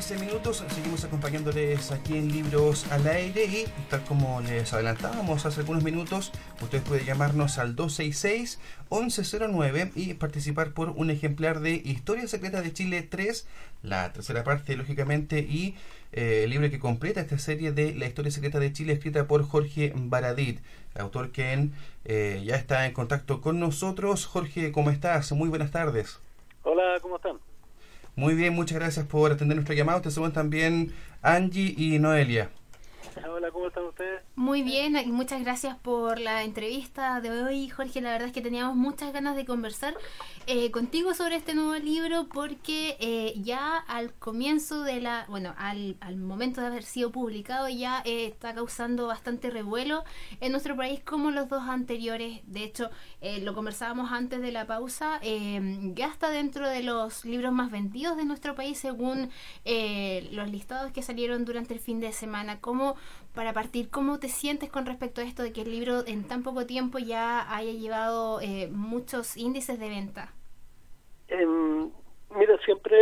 13 minutos. Seguimos acompañándoles aquí en Libros al Aire y tal como les adelantábamos hace algunos minutos, ustedes pueden llamarnos al 266-1109 y participar por un ejemplar de Historia Secreta de Chile 3, la tercera parte, lógicamente, y eh, el libro que completa esta serie de La Historia Secreta de Chile, escrita por Jorge Baradit, autor que eh, ya está en contacto con nosotros. Jorge, ¿cómo estás? Muy buenas tardes. Hola, ¿cómo están? Muy bien, muchas gracias por atender nuestra llamada. Te suman también Angie y Noelia. Hola, ¿cómo están ustedes? Muy bien, muchas gracias por la entrevista de hoy, Jorge. La verdad es que teníamos muchas ganas de conversar eh, contigo sobre este nuevo libro porque eh, ya al comienzo de la, bueno, al, al momento de haber sido publicado ya eh, está causando bastante revuelo en nuestro país como los dos anteriores. De hecho, lo conversábamos antes de la pausa, ya está dentro de los libros más vendidos de nuestro país según los listados que salieron durante el fin de semana. ¿Cómo para partir, ¿cómo te sientes con respecto a esto de que el libro en tan poco tiempo ya haya llevado eh, muchos índices de venta? Em, mira, siempre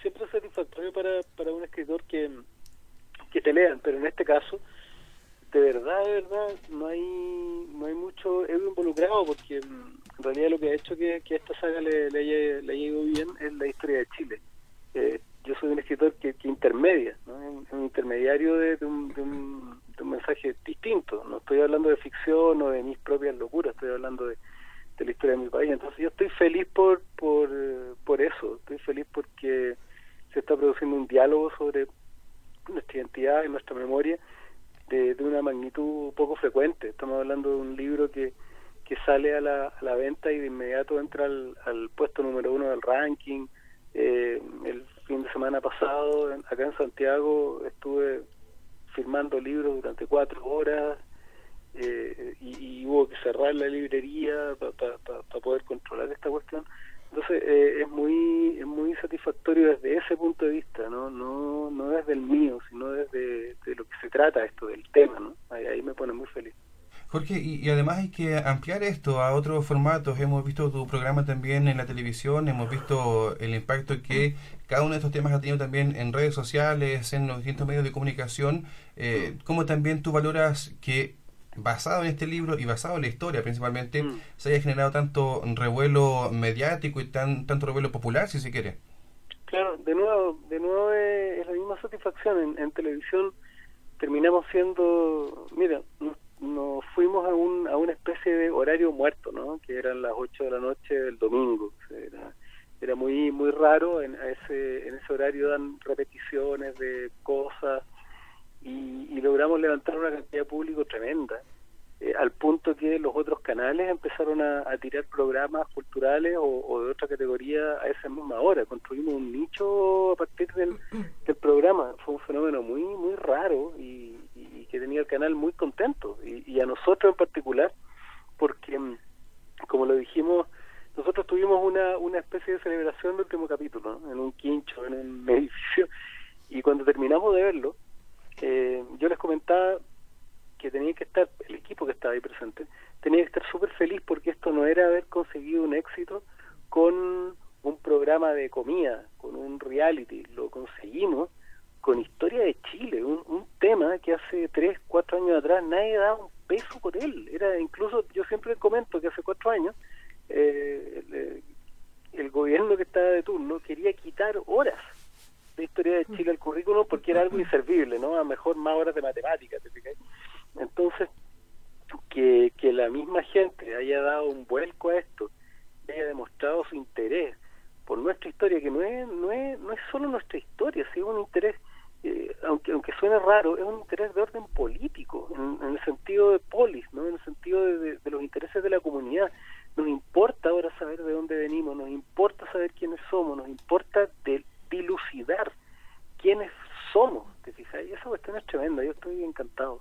siempre es satisfactorio para, para un escritor que, que te lean, pero en este caso, de verdad, de verdad, no hay no hay mucho ego involucrado porque en realidad lo que ha hecho que, que esta saga le, le, haya, le haya ido bien es la historia de Chile. Eh, yo soy un escritor que, intermedia, un, intermediario de, un, de, un, mensaje distinto. No estoy hablando de ficción o de mis propias locuras, estoy hablando de, la historia de mi país. Entonces yo estoy feliz por, por, por eso, estoy feliz porque se está produciendo un diálogo sobre nuestra identidad y nuestra memoria de, una magnitud poco frecuente. Estamos hablando de un libro que, que sale a la, a la venta y de inmediato entra al, al puesto número uno del ranking. Eh, el fin de semana pasado, acá en Santiago, estuve firmando libros durante cuatro horas eh, y, hubo que cerrar la librería para poder controlar esta cuestión. Entonces eh, es muy es muy satisfactorio desde ese punto de vista, no no no desde el mío, sino desde de lo que se trata esto del tema, ¿no? ahí me pone muy feliz. Jorge, y, además hay que ampliar esto a otros formatos. Hemos visto tu programa también en la televisión, hemos visto el impacto que cada uno de estos temas ha tenido también en redes sociales, en los distintos medios de comunicación. Eh, ¿Cómo también tú valoras que, basado en este libro y basado en la historia principalmente, mm. se haya generado tanto revuelo mediático y tan, tanto revuelo popular, si se quiere? Claro, de nuevo, de nuevo es, la misma satisfacción. En, en televisión terminamos siendo, mira, nos fuimos a, un, a una especie de horario muerto, ¿no? Que eran las 8 de la noche del domingo. Era, era muy muy raro, en, ese, en ese horario dan repeticiones de cosas y, logramos levantar una cantidad de público tremenda. Eh, al punto que los otros canales empezaron a, tirar programas culturales o, de otra categoría a esa misma hora. Construimos un nicho a partir del, del programa. Fue un fenómeno muy muy raro y, canal muy contento y, a nosotros en particular porque mm, como lo dijimos nosotros tuvimos una, una especie de celebración del último capítulo en un quincho en un edificio y cuando terminamos de verlo eh, yo les comentaba que tenía que estar el equipo que estaba ahí presente tenía que estar súper feliz porque esto no era haber conseguido un éxito con un programa de comida con un reality lo conseguimos con historia de Chile, un, tema que hace tres, cuatro años atrás nadie daba un peso por él. Era incluso, yo siempre comento que hace cuatro años eh, el, gobierno que estaba de turno quería quitar horas de historia de Chile al currículo porque era algo inservible, ¿no? A mejor más horas de matemáticas, Entonces, que, que la misma gente haya dado un vuelco a esto, haya demostrado su interés por nuestra historia, que no es, no es, no es solo nuestra historia, sino un interés eh, aunque aunque suene raro, es un interés de orden político, en, el sentido de polis, ¿no? en el sentido de, los intereses de la comunidad. Nos importa ahora saber de dónde venimos, nos importa saber quiénes somos, nos importa de, dilucidar quiénes somos, ¿te fijas? Y esa cuestión es tremenda, yo estoy encantado.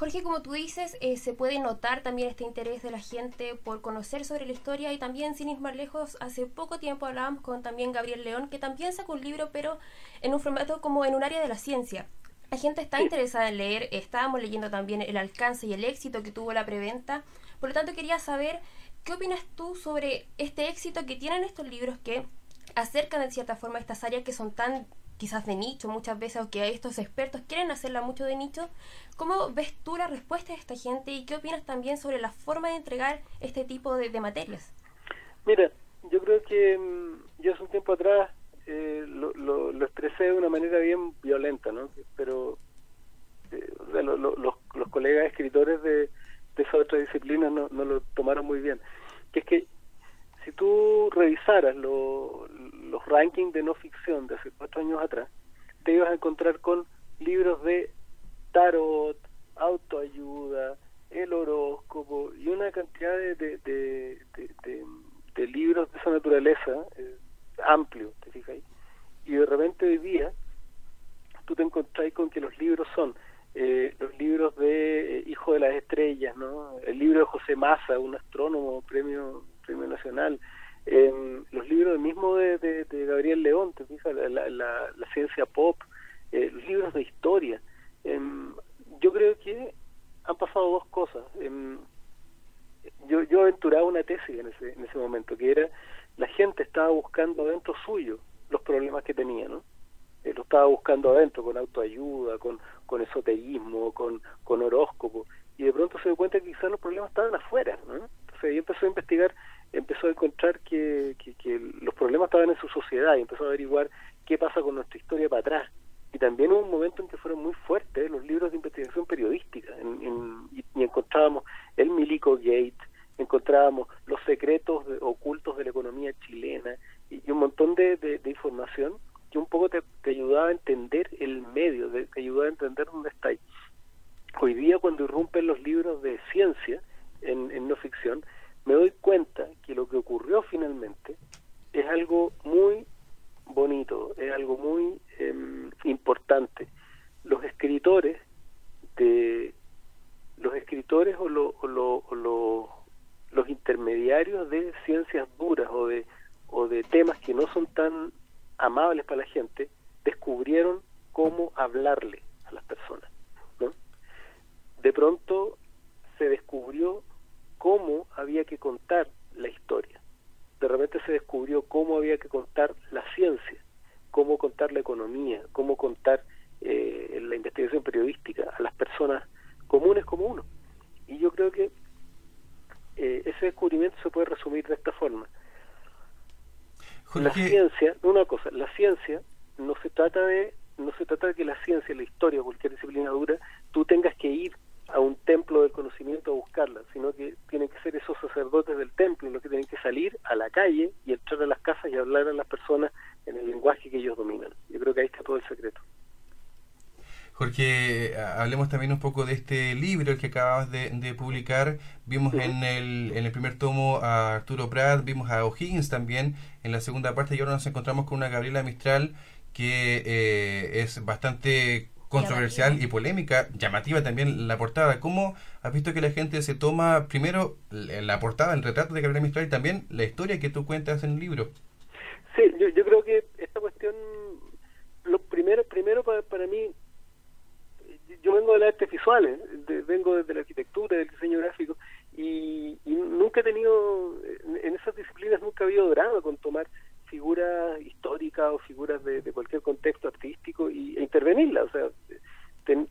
Jorge, como tú dices, eh, se puede notar también este interés de la gente por conocer sobre la historia y también, sin ir más lejos, hace poco tiempo hablábamos con también Gabriel León, que también sacó un libro, pero en un formato como en un área de la ciencia. La gente está interesada en leer, estábamos leyendo también el alcance y el éxito que tuvo la preventa, por lo tanto quería saber qué opinas tú sobre este éxito que tienen estos libros que acercan de cierta forma estas áreas que son tan quizás de nicho muchas veces o que estos expertos quieren hacerla mucho de nicho. ¿Cómo ves tú la respuesta de esta gente y qué opinas también sobre la forma de entregar este tipo de, materias? Mira, yo creo que mm, yo hace un tiempo atrás eh, lo, lo, expresé de una manera bien violenta, ¿no? Pero eh, los, los, colegas escritores de, de esa otra disciplina no, no lo tomaron muy bien. Que es que si tú revisaras los rankings de no ficción de hace cuatro años atrás, te ibas a encontrar con libros de tarot, autoayuda, el horóscopo y una cantidad de, de, de, libros de esa naturaleza eh, amplio, te fijas ahí. Y de repente hoy día tú te encontrás con que los libros son eh, los libros de eh, Hijo de las Estrellas, ¿no? El libro de José Massa, un astrónomo, premio premio nacional, los libros mismo de, Gabriel León, te fijas, la, ciencia pop, eh, los libros de historia. yo creo que han pasado dos cosas. yo, yo aventuraba una tesis en ese, en ese momento, que era la gente estaba buscando dentro suyo los problemas que tenía, ¿no? Eh, lo estaba buscando adentro, con autoayuda, con, con esoterismo, con, horóscopo, y de pronto se dio cuenta que quizás los problemas estaban afuera, ¿no? Entonces ahí empezó a investigar, empezó a encontrar que, que, los problemas estaban en su sociedad y empezó a averiguar qué pasa con nuestra historia para atrás. Y también hubo un momento en que fueron muy fuertes los libros de investigación periodística, en, y, encontrábamos el Milico Gate, encontrábamos los secretos ocultos de la economía chilena y, un montón de, de información que un poco te, ayudaba a entender el medio, te ayudaba a entender dónde está. Hoy día cuando irrumpen los libros de ciencia en, no ficción, me doy cuenta ocurrió finalmente es algo muy bonito, es algo muy em, importante. Los escritores de los escritores o, o, los intermediarios de ciencias duras o de o de temas que no son tan amables para la gente, descubrieron cómo hablarle a las personas. ¿no? De pronto se descubrió cómo había que contar la historia. De repente se descubrió cómo había que contar la ciencia, cómo contar la economía, cómo contar eh, la investigación periodística a las personas comunes como uno. Y yo creo que eh, ese descubrimiento se puede resumir de esta forma. La ciencia, una cosa, la ciencia no se trata de no se trata de que la ciencia, la historia, cualquier disciplina dura, tú tengas que ir a un templo del conocimiento a buscarla, sino que tienen que ser esos sacerdotes del templo los que tienen que salir a la calle y entrar a las casas y hablar a las personas en el lenguaje que ellos dominan. Yo creo que ahí está todo el secreto. Jorge, hablemos también un poco de este libro que acabas de, publicar. Vimos en, el, en el primer tomo a Arturo Prat, vimos a O'Higgins también en la segunda parte y ahora nos encontramos con una Gabriela Mistral que eh, es bastante controversial y polémica, llamativa también la portada. ¿Cómo has visto que la gente se toma primero la portada, el retrato de Gabriela Mistral y también la historia que tú cuentas en el libro? Sí, yo, yo creo que esta cuestión, lo primero, primero para, para mí, yo vengo de las artes visuales, vengo desde la arquitectura, del diseño gráfico, y, nunca he tenido, en, esas disciplinas nunca ha habido drama con tomar figuras históricas o figuras de, cualquier contexto artístico y, e intervenirlas. O sea,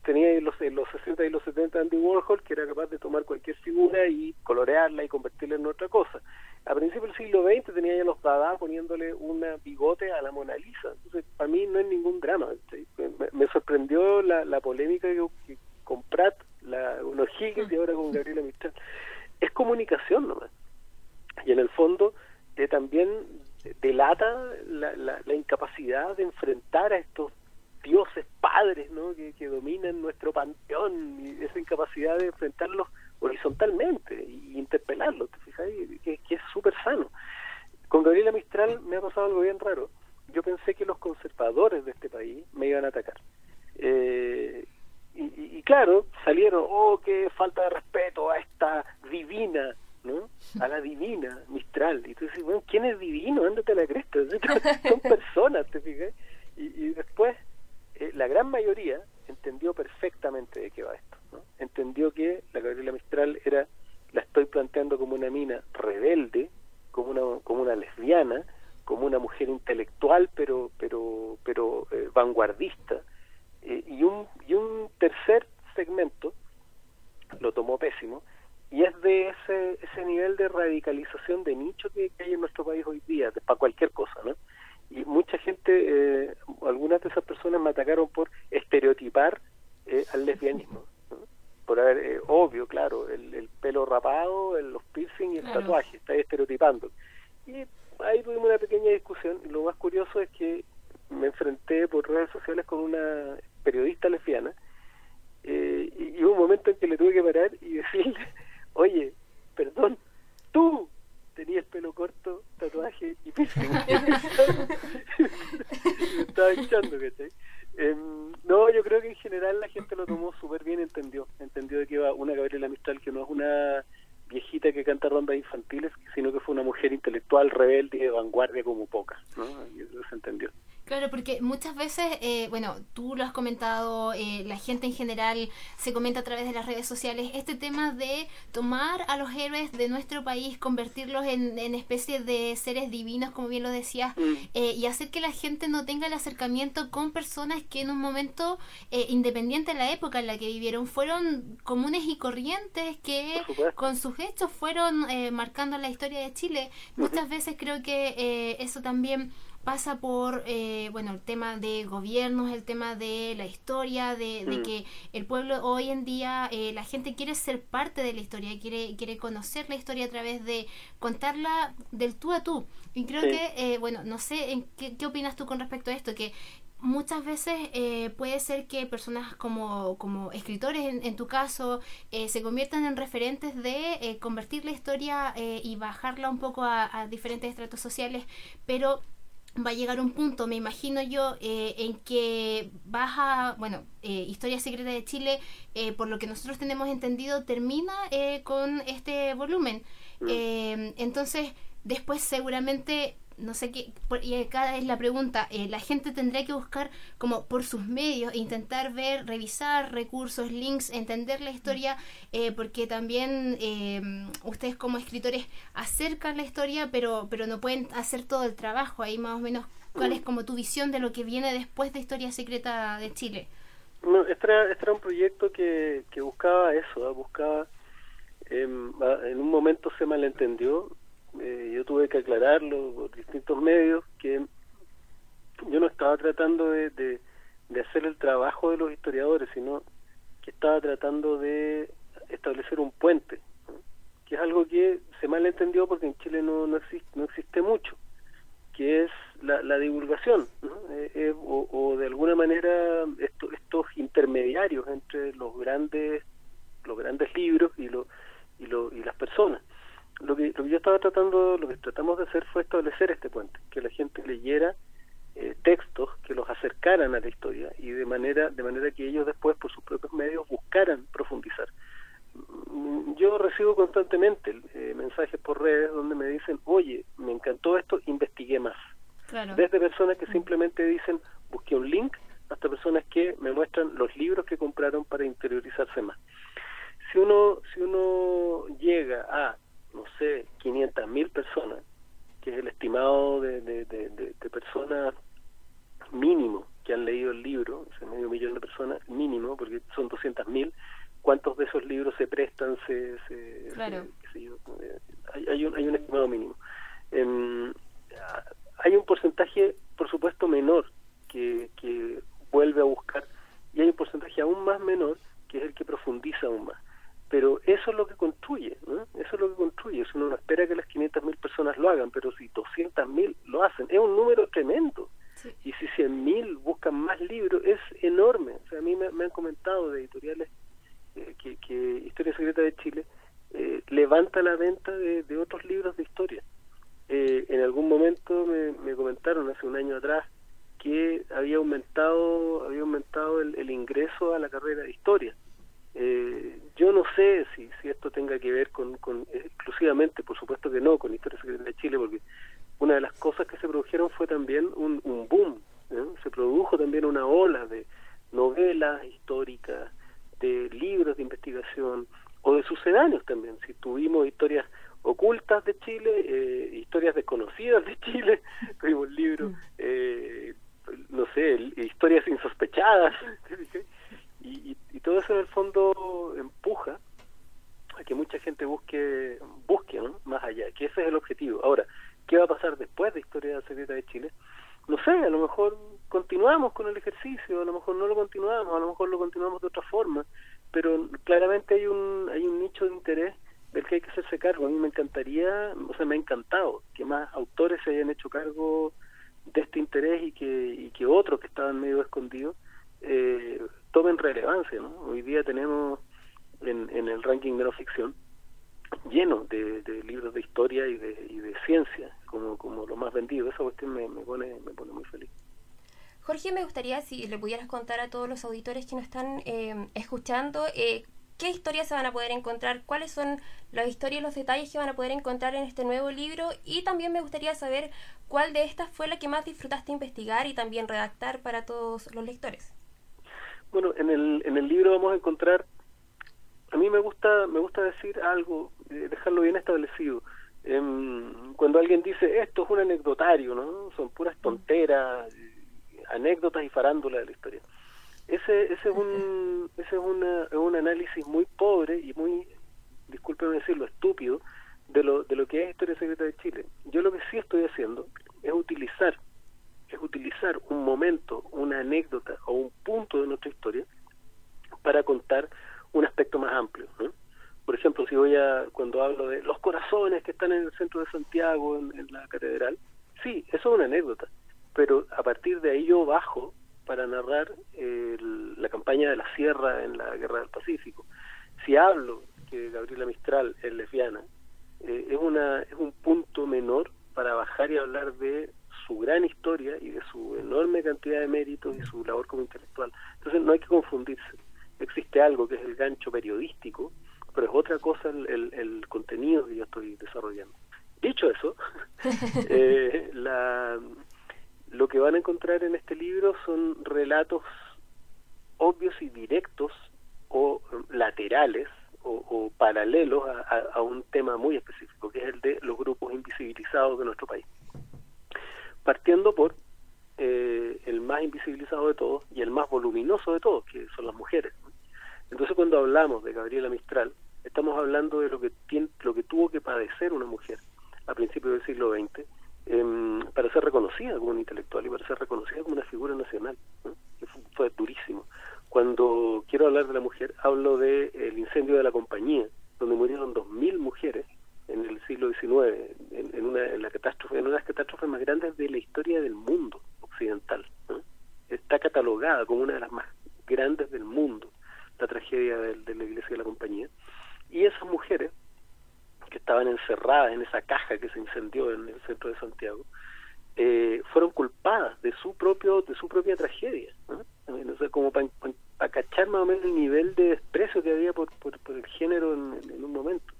tenía en los, en los 60 y los 70 Andy Warhol que era capaz de tomar cualquier figura y colorearla y convertirla en otra cosa. A principios del siglo XX tenía ya los Dada poniéndole una bigote a la Mona Lisa. Entonces, para mí no es ningún drama. Me, sorprendió la, la polémica que, con Pratt, la, unos Higgins y ahora con Gabriela Mistral. Es comunicación nomás. Y en el fondo también delata la, la, la incapacidad de enfrentar a estos dioses padres ¿no? que, que dominan nuestro panteón y esa incapacidad de enfrentarlos horizontalmente y interpelarlos, ¿te fijas? Que, que es súper sano. Con Gabriela Mistral me ha pasado algo bien raro. Yo pensé que los conservadores de este país me iban a atacar. Eh, y, claro, salieron, oh, qué falta de respeto a esta divina, ¿no? A la divina Mistral. Y tú dices, bueno, ¿quién es divino? Ándate a la cresta. Son personas, ¿te fijas? Y, y después, eh, la gran mayoría entendió perfectamente de qué va esto. Entendió que la Gabriela Mistral era, la estoy planteando como una mina rebelde, como una, como una lesbiana, como una mujer intelectual, pero, pero, pero eh, vanguardista. Eh, y, un, y un tercer segmento lo tomó pésimo, y es de ese, ese nivel de de nicho anything. muchas veces, eh, bueno, tú lo has comentado, eh, la gente en general se comenta a través de las redes sociales, este tema de tomar a los héroes de nuestro país, convertirlos en, en especie de seres divinos, como bien lo decías, mm. eh, y hacer que la gente no tenga el acercamiento con personas que en un momento, independiente de la época en la que vivieron, fueron comunes y corrientes, que con sus hechos fueron marcando la historia de Chile. Muchas veces creo que eso también pasa por eh, bueno el tema de gobiernos el tema de la historia de, mm. que el pueblo hoy en día eh, la gente quiere ser parte de la historia quiere quiere conocer la historia a través de contarla del tú a tú y creo que eh, bueno no sé en qué, qué opinas tú con respecto a esto que muchas veces puede ser que personas como, como escritores, en, tu caso, se conviertan en referentes de convertir la historia y bajarla un poco a, a, diferentes estratos sociales, pero va a llegar un punto, me imagino yo, eh, en que baja, bueno, eh, Historia Secreta de Chile, eh, por lo que nosotros tenemos entendido, termina con este volumen. Mm. entonces, después seguramente no sé qué, y acá es la pregunta, eh, la gente tendrá que buscar como por sus medios, intentar ver, revisar recursos, links, entender la historia, eh, porque también eh, ustedes como escritores acercan la historia, pero, pero no pueden hacer todo el trabajo, ahí más o menos, ¿cuál es como tu visión de lo que viene después de Historia Secreta de Chile? No, este, era, este era un proyecto que, que buscaba eso, buscaba, em, en un momento se malentendió, eh, yo tuve que aclararlo por distintos medios que yo no estaba tratando de, de, hacer el trabajo de los historiadores, sino que estaba tratando de establecer un puente, que es algo que se malentendió porque en Chile no, no, existe, no existe mucho, que es la, divulgación, eh, eh, o, de alguna manera estos intermediarios entre los grandes los grandes libros y, lo, y, lo, y las personas lo que, lo que yo estaba tratando, lo que tratamos de hacer fue establecer este puente, que la gente leyera eh, textos que los acercaran a la historia y de manera, de manera que ellos después por sus propios medios buscaran profundizar. Mm, yo recibo constantemente eh, mensajes por redes donde me dicen, oye, me encantó esto, investigué más. Desde personas que simplemente dicen, busqué un link, hasta personas que me muestran los libros que compraron para interiorizarse más. Si uno, si uno llega a no sé, 500 mil personas, que es el estimado de, de, de, personas mínimo que han leído el libro, ese medio millón de personas mínimo, porque son 200 mil, ¿cuántos de esos libros se prestan? Se, se, claro. Eh, hay, hay, un, hay un estimado mínimo. Em, hay un porcentaje, por supuesto, menor que, que vuelve a buscar y hay un porcentaje aún más menor que es el que profundiza aún más pero eso es lo que construye, ¿no? eso es lo que construye, uno no espera que las 500.000 personas lo hagan, pero si 200.000 lo hacen, es un número y si 100.000 buscan más libros, es enorme, o sea, a mí me, han comentado de editoriales eh, que, Historia Secreta de Chile eh, levanta la venta de, otros libros de historia. Eh, en algún momento me, me, comentaron hace un año atrás que había aumentado había aumentado el ingreso a la carrera de historia. Eh, yo no sé si, si esto tenga que ver con, con exclusivamente, por supuesto que no, con Historia Secreta de Chile, porque una de las cosas que se produjeron fue también un, un boom, se produjo también una ola de novelas históricas, de libros de investigación o de sucedáneos también. Si tuvimos historias ocultas de Chile, eh, historias desconocidas de Chile, tuvimos libros, eh, no sé, historias insospechadas, y, y, todo eso en el fondo empuja a que mucha gente busque, busque más allá, que ese es el objetivo. Ahora, ¿qué va a pasar después de Historia Secreta de Chile? No sé, a lo mejor continuamos con el ejercicio, a lo mejor no lo continuamos, a lo mejor lo continuamos de otra forma, pero claramente hay un, hay un nicho de interés del que hay que hacerse cargo. A mí me encantaría, o sea, me ha encantado que más autores se hayan hecho cargo de este interés y que, y que otros que estaban medio escondidos eh, tomen relevancia. ¿no? Hoy día tenemos en, en el ranking de no ficción lleno de, libros de historia y de, y de ciencia como, vendido. Esa cuestión me, me, pone, me pone muy feliz. Jorge, me gustaría si le pudieras contar a todos los auditores que nos están eh, escuchando eh, qué historias se van a poder encontrar, cuáles son las historias y los detalles que van a poder encontrar en este nuevo libro y también me gustaría saber cuál de estas fue la que más disfrutaste investigar y también redactar para todos los lectores. Bueno, en el, en el libro vamos a encontrar, a mí me gusta, me gusta decir algo, eh, dejarlo bien establecido. Em, cuando alguien dice esto es un anecdotario, ¿no? Son puras tonteras, anécdotas y farándulas de la historia. Ese, ese es un ese es, una, un análisis muy pobre y muy discúlpeme decirlo estúpido de lo de lo que es historia secreta de Chile. Yo lo que sí estoy haciendo es utilizar es utilizar un momento una anécdota o un punto de nuestra historia para contar un aspecto más amplio por ejemplo si voy a cuando hablo de los corazones que están en el centro de Santiago en, la catedral sí eso es una anécdota pero a partir de ahí yo bajo para narrar la campaña de la Sierra en la Guerra del Pacífico. Si hablo que Gabriela Mistral es lesbiana, eh, es, una, es un punto menor para bajar y hablar de su gran historia y de su enorme cantidad de méritos y su labor como intelectual. Entonces no hay que confundirse. Existe algo que es el gancho periodístico, pero es otra cosa el, el, contenido que yo estoy desarrollando. Dicho eso, eh, la, lo que van a encontrar en este libro son relatos obvios y directos o laterales o, paralelos a, un tema muy específico, que es el de los grupos invisibilizados de nuestro país. Partiendo por eh, el más invisibilizado de todos y el más voluminoso de todos, que son las mujeres. Entonces cuando hablamos de Gabriela Mistral, estamos hablando de lo que, tiene, lo que tuvo que padecer una mujer a principios del siglo XX Em, para ser reconocida como una intelectual y para ser reconocida como una figura nacional. fue, durísimo. Cuando quiero hablar de la mujer, hablo del el incendio de la compañía, donde murieron 2.000 mujeres en el siglo XIX, en, una, en la catástrofe, en una de las catástrofes más grandes de la historia del mundo occidental. Está catalogada como una de las más grandes del mundo, la tragedia de, de la iglesia de la compañía. Y esas mujeres que estaban encerradas en esa caja que se incendió en el centro de Santiago, eh, fueron culpadas de su propio de su propia tragedia. como para cachar más o menos el nivel de desprecio que había por, por, el género en, un momento.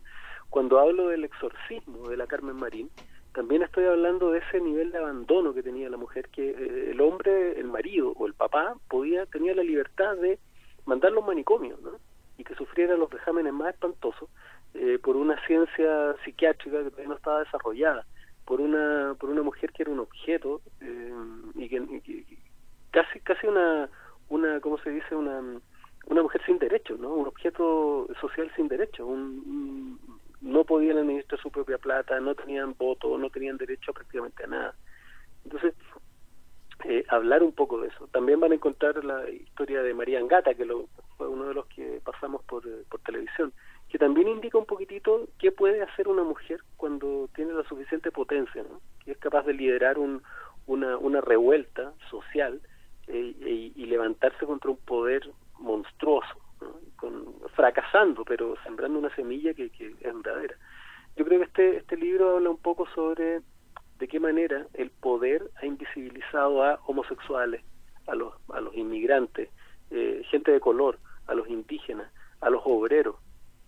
Cuando hablo del exorcismo de la Carmen Marín, también estoy hablando de ese nivel de abandono que tenía la mujer, que eh, el hombre, el marido o el papá podía tenía la libertad de mandarlo a un ¿no? y que sufriera los vejámenes más espantosos eh, por una ciencia psiquiátrica que todavía no estaba desarrollada, por una por una mujer que era un objeto eh, y, que, casi casi una una cómo se dice una una mujer sin derechos, ¿no? Un objeto social sin derechos, un, no podían administrar su propia plata, no tenían voto, no tenían derecho prácticamente a nada. Entonces, eh, hablar un poco de eso. También van a encontrar la historia de María Angata, que lo, fue uno de los que pasamos por, por televisión, que también indica un poquitito qué puede hacer una mujer cuando tiene la suficiente potencia, ¿no? que es capaz de liderar un, una, una revuelta social eh, y, levantarse contra un poder monstruoso, Con, fracasando, pero sembrando una semilla que, que es verdadera. Yo creo que este, este libro habla un poco sobre de qué manera el poder ha invisibilizado a homosexuales, a los, a los inmigrantes, eh, gente de color, a los indígenas, a los obreros,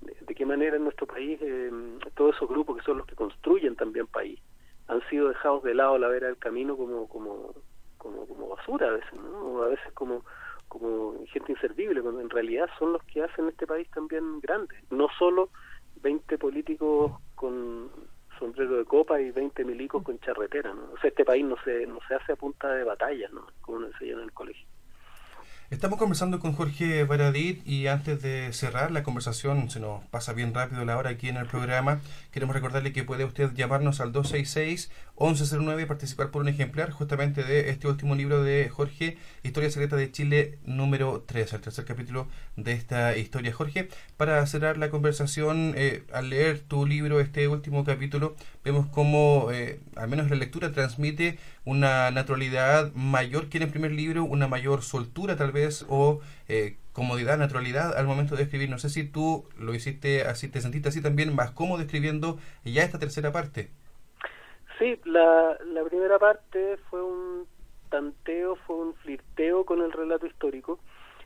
de qué manera en nuestro país eh, todos esos grupos que son los que construyen también país han sido dejados de lado a la vera del camino como como como, basura a veces, ¿no? a veces como como gente inservible, cuando en realidad son los que hacen este país también grande, no solo 20 políticos con sombrero de copa y 20 milicos con charretera, ¿no? O sea, este país no se, no se hace a punta de batalla, ¿no? Como nos enseñan en el colegio. Estamos conversando con Jorge Baradit y antes de cerrar la conversación, se nos pasa bien rápido la hora aquí en el programa, queremos recordarle que puede usted llamarnos al 266-1109 y participar por un ejemplar justamente de este último libro de Jorge, Historia Secreta de Chile número 3, el tercer capítulo de esta historia. Jorge, para cerrar la conversación, eh, al leer tu libro, este último capítulo, vemos cómo, eh, al menos la lectura, transmite una naturalidad mayor que en el primer libro, una mayor soltura tal vez, o eh, comodidad, naturalidad al momento de escribir. No sé si tú lo hiciste así, te sentiste así también más cómodo escribiendo ya esta tercera parte. Sí, la, la primera parte fue un tanteo, fue un flirteo con el relato histórico.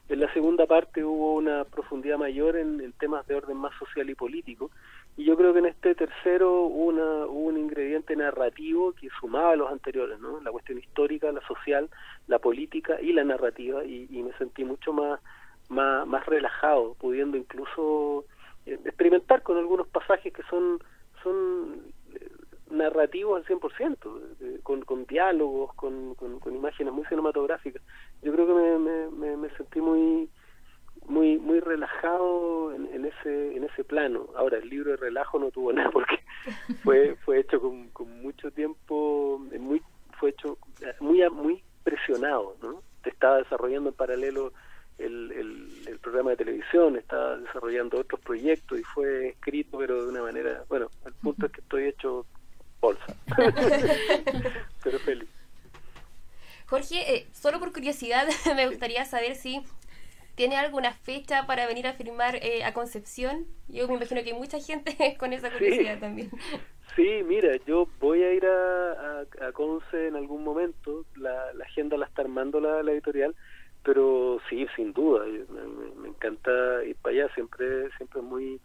En la segunda parte hubo una profundidad mayor en, temas de orden más social y político y yo creo que en este tercero hubo, una, un ingrediente narrativo que sumaba a los anteriores, ¿no? La cuestión histórica, la social, la política y la narrativa, y, me sentí mucho más, más, más relajado, pudiendo incluso eh, experimentar con algunos pasajes que son, son narrativos al 100%, eh, con, con diálogos, con, con, imágenes muy cinematográficas. Yo creo que me, me, me sentí muy muy muy relajado en, ese en ese plano ahora el libro de relajo no tuvo nada porque fue fue hecho con, con mucho tiempo muy fue hecho muy muy presionado no estaba desarrollando en paralelo el, el, programa de televisión estaba desarrollando otros proyectos y fue escrito pero de una manera bueno el punto es que estoy hecho bolsa. Pero feliz. Jorge, eh, solo por curiosidad me gustaría saber si ¿Tiene alguna fecha para venir a firmar eh, a Concepción? Yo me imagino que hay mucha gente con esa curiosidad también. Sí, mira, yo voy a ir a, a, Conce en algún momento, la, la, agenda la está armando la, editorial, pero sí, sin duda, me, encanta ir para allá, siempre siempre es muy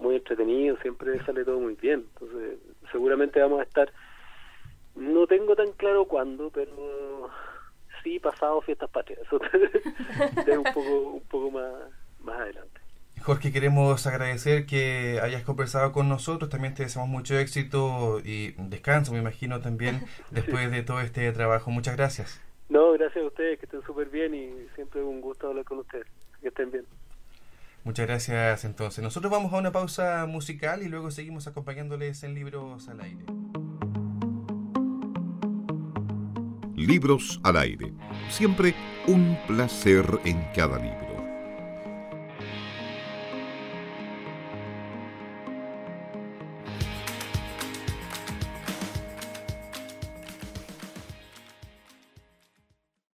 muy entretenido, siempre sale todo muy bien, entonces seguramente vamos a estar, no tengo tan claro cuándo, pero sí pasado fiestas patrias. Eso es un poco, un poco más, más adelante. Jorge, queremos agradecer que hayas conversado con nosotros. También te deseamos mucho éxito y descanso, me imagino, también después de todo este trabajo. Muchas gracias. No, gracias a ustedes, que estén súper bien y siempre es un gusto hablar con ustedes. Que estén bien. Muchas gracias entonces. Nosotros vamos a una pausa musical y luego seguimos acompañándoles en Libros al Aire. Libros al aire. Siempre un placer en cada libro.